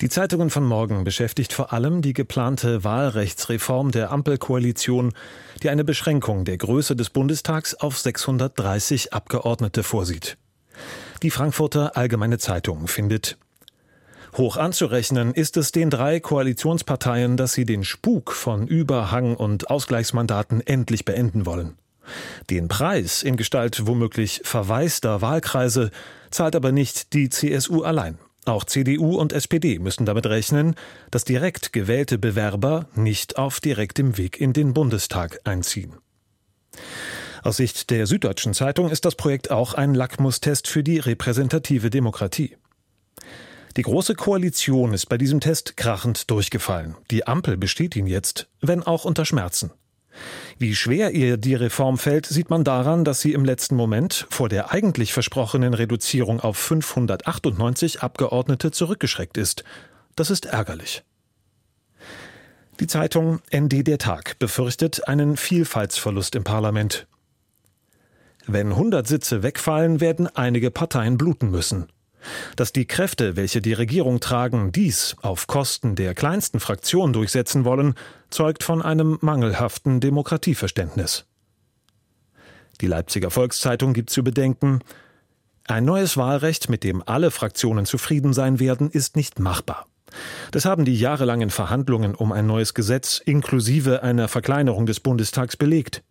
Die Zeitungen von morgen beschäftigt vor allem die geplante Wahlrechtsreform der Ampelkoalition, die eine Beschränkung der Größe des Bundestags auf 630 Abgeordnete vorsieht. Die Frankfurter Allgemeine Zeitung findet Hoch anzurechnen ist es den drei Koalitionsparteien, dass sie den Spuk von Überhang und Ausgleichsmandaten endlich beenden wollen. Den Preis in Gestalt womöglich verwaister Wahlkreise zahlt aber nicht die CSU allein. Auch CDU und SPD müssen damit rechnen, dass direkt gewählte Bewerber nicht auf direktem Weg in den Bundestag einziehen. Aus Sicht der Süddeutschen Zeitung ist das Projekt auch ein Lackmustest für die repräsentative Demokratie. Die Große Koalition ist bei diesem Test krachend durchgefallen. Die Ampel besteht ihn jetzt, wenn auch unter Schmerzen. Wie schwer ihr die Reform fällt, sieht man daran, dass sie im letzten Moment vor der eigentlich versprochenen Reduzierung auf 598 Abgeordnete zurückgeschreckt ist. Das ist ärgerlich. Die Zeitung ND der Tag befürchtet einen Vielfaltsverlust im Parlament. Wenn 100 Sitze wegfallen, werden einige Parteien bluten müssen. Dass die Kräfte, welche die Regierung tragen, dies auf Kosten der kleinsten Fraktion durchsetzen wollen, zeugt von einem mangelhaften Demokratieverständnis. Die Leipziger Volkszeitung gibt zu bedenken, ein neues Wahlrecht, mit dem alle Fraktionen zufrieden sein werden, ist nicht machbar. Das haben die jahrelangen Verhandlungen um ein neues Gesetz inklusive einer Verkleinerung des Bundestags belegt.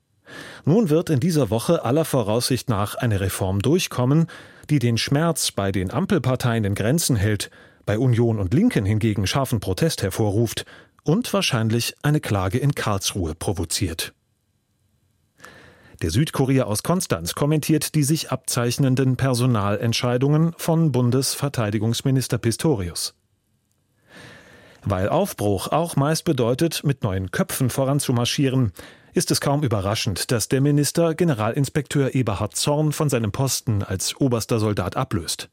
Nun wird in dieser Woche aller Voraussicht nach eine Reform durchkommen, die den Schmerz bei den Ampelparteien in Grenzen hält, bei Union und Linken hingegen scharfen Protest hervorruft und wahrscheinlich eine Klage in Karlsruhe provoziert. Der Südkurier aus Konstanz kommentiert die sich abzeichnenden Personalentscheidungen von Bundesverteidigungsminister Pistorius. Weil Aufbruch auch meist bedeutet, mit neuen Köpfen voranzumarschieren, ist es kaum überraschend, dass der Minister Generalinspekteur Eberhard Zorn von seinem Posten als oberster Soldat ablöst.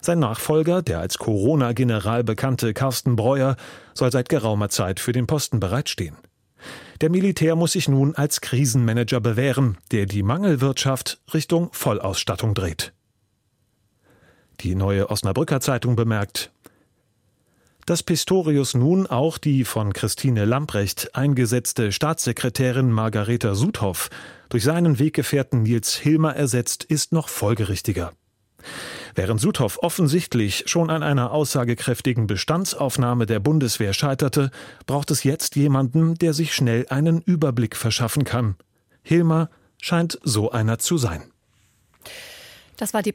Sein Nachfolger, der als Corona-General bekannte Carsten Breuer, soll seit geraumer Zeit für den Posten bereitstehen. Der Militär muss sich nun als Krisenmanager bewähren, der die Mangelwirtschaft Richtung Vollausstattung dreht. Die neue Osnabrücker Zeitung bemerkt, dass Pistorius nun auch die von Christine Lamprecht eingesetzte Staatssekretärin Margareta Sudhoff durch seinen Weggefährten Nils Hilmer ersetzt, ist noch folgerichtiger. Während Sudhoff offensichtlich schon an einer aussagekräftigen Bestandsaufnahme der Bundeswehr scheiterte, braucht es jetzt jemanden, der sich schnell einen Überblick verschaffen kann. Hilmer scheint so einer zu sein. Das war die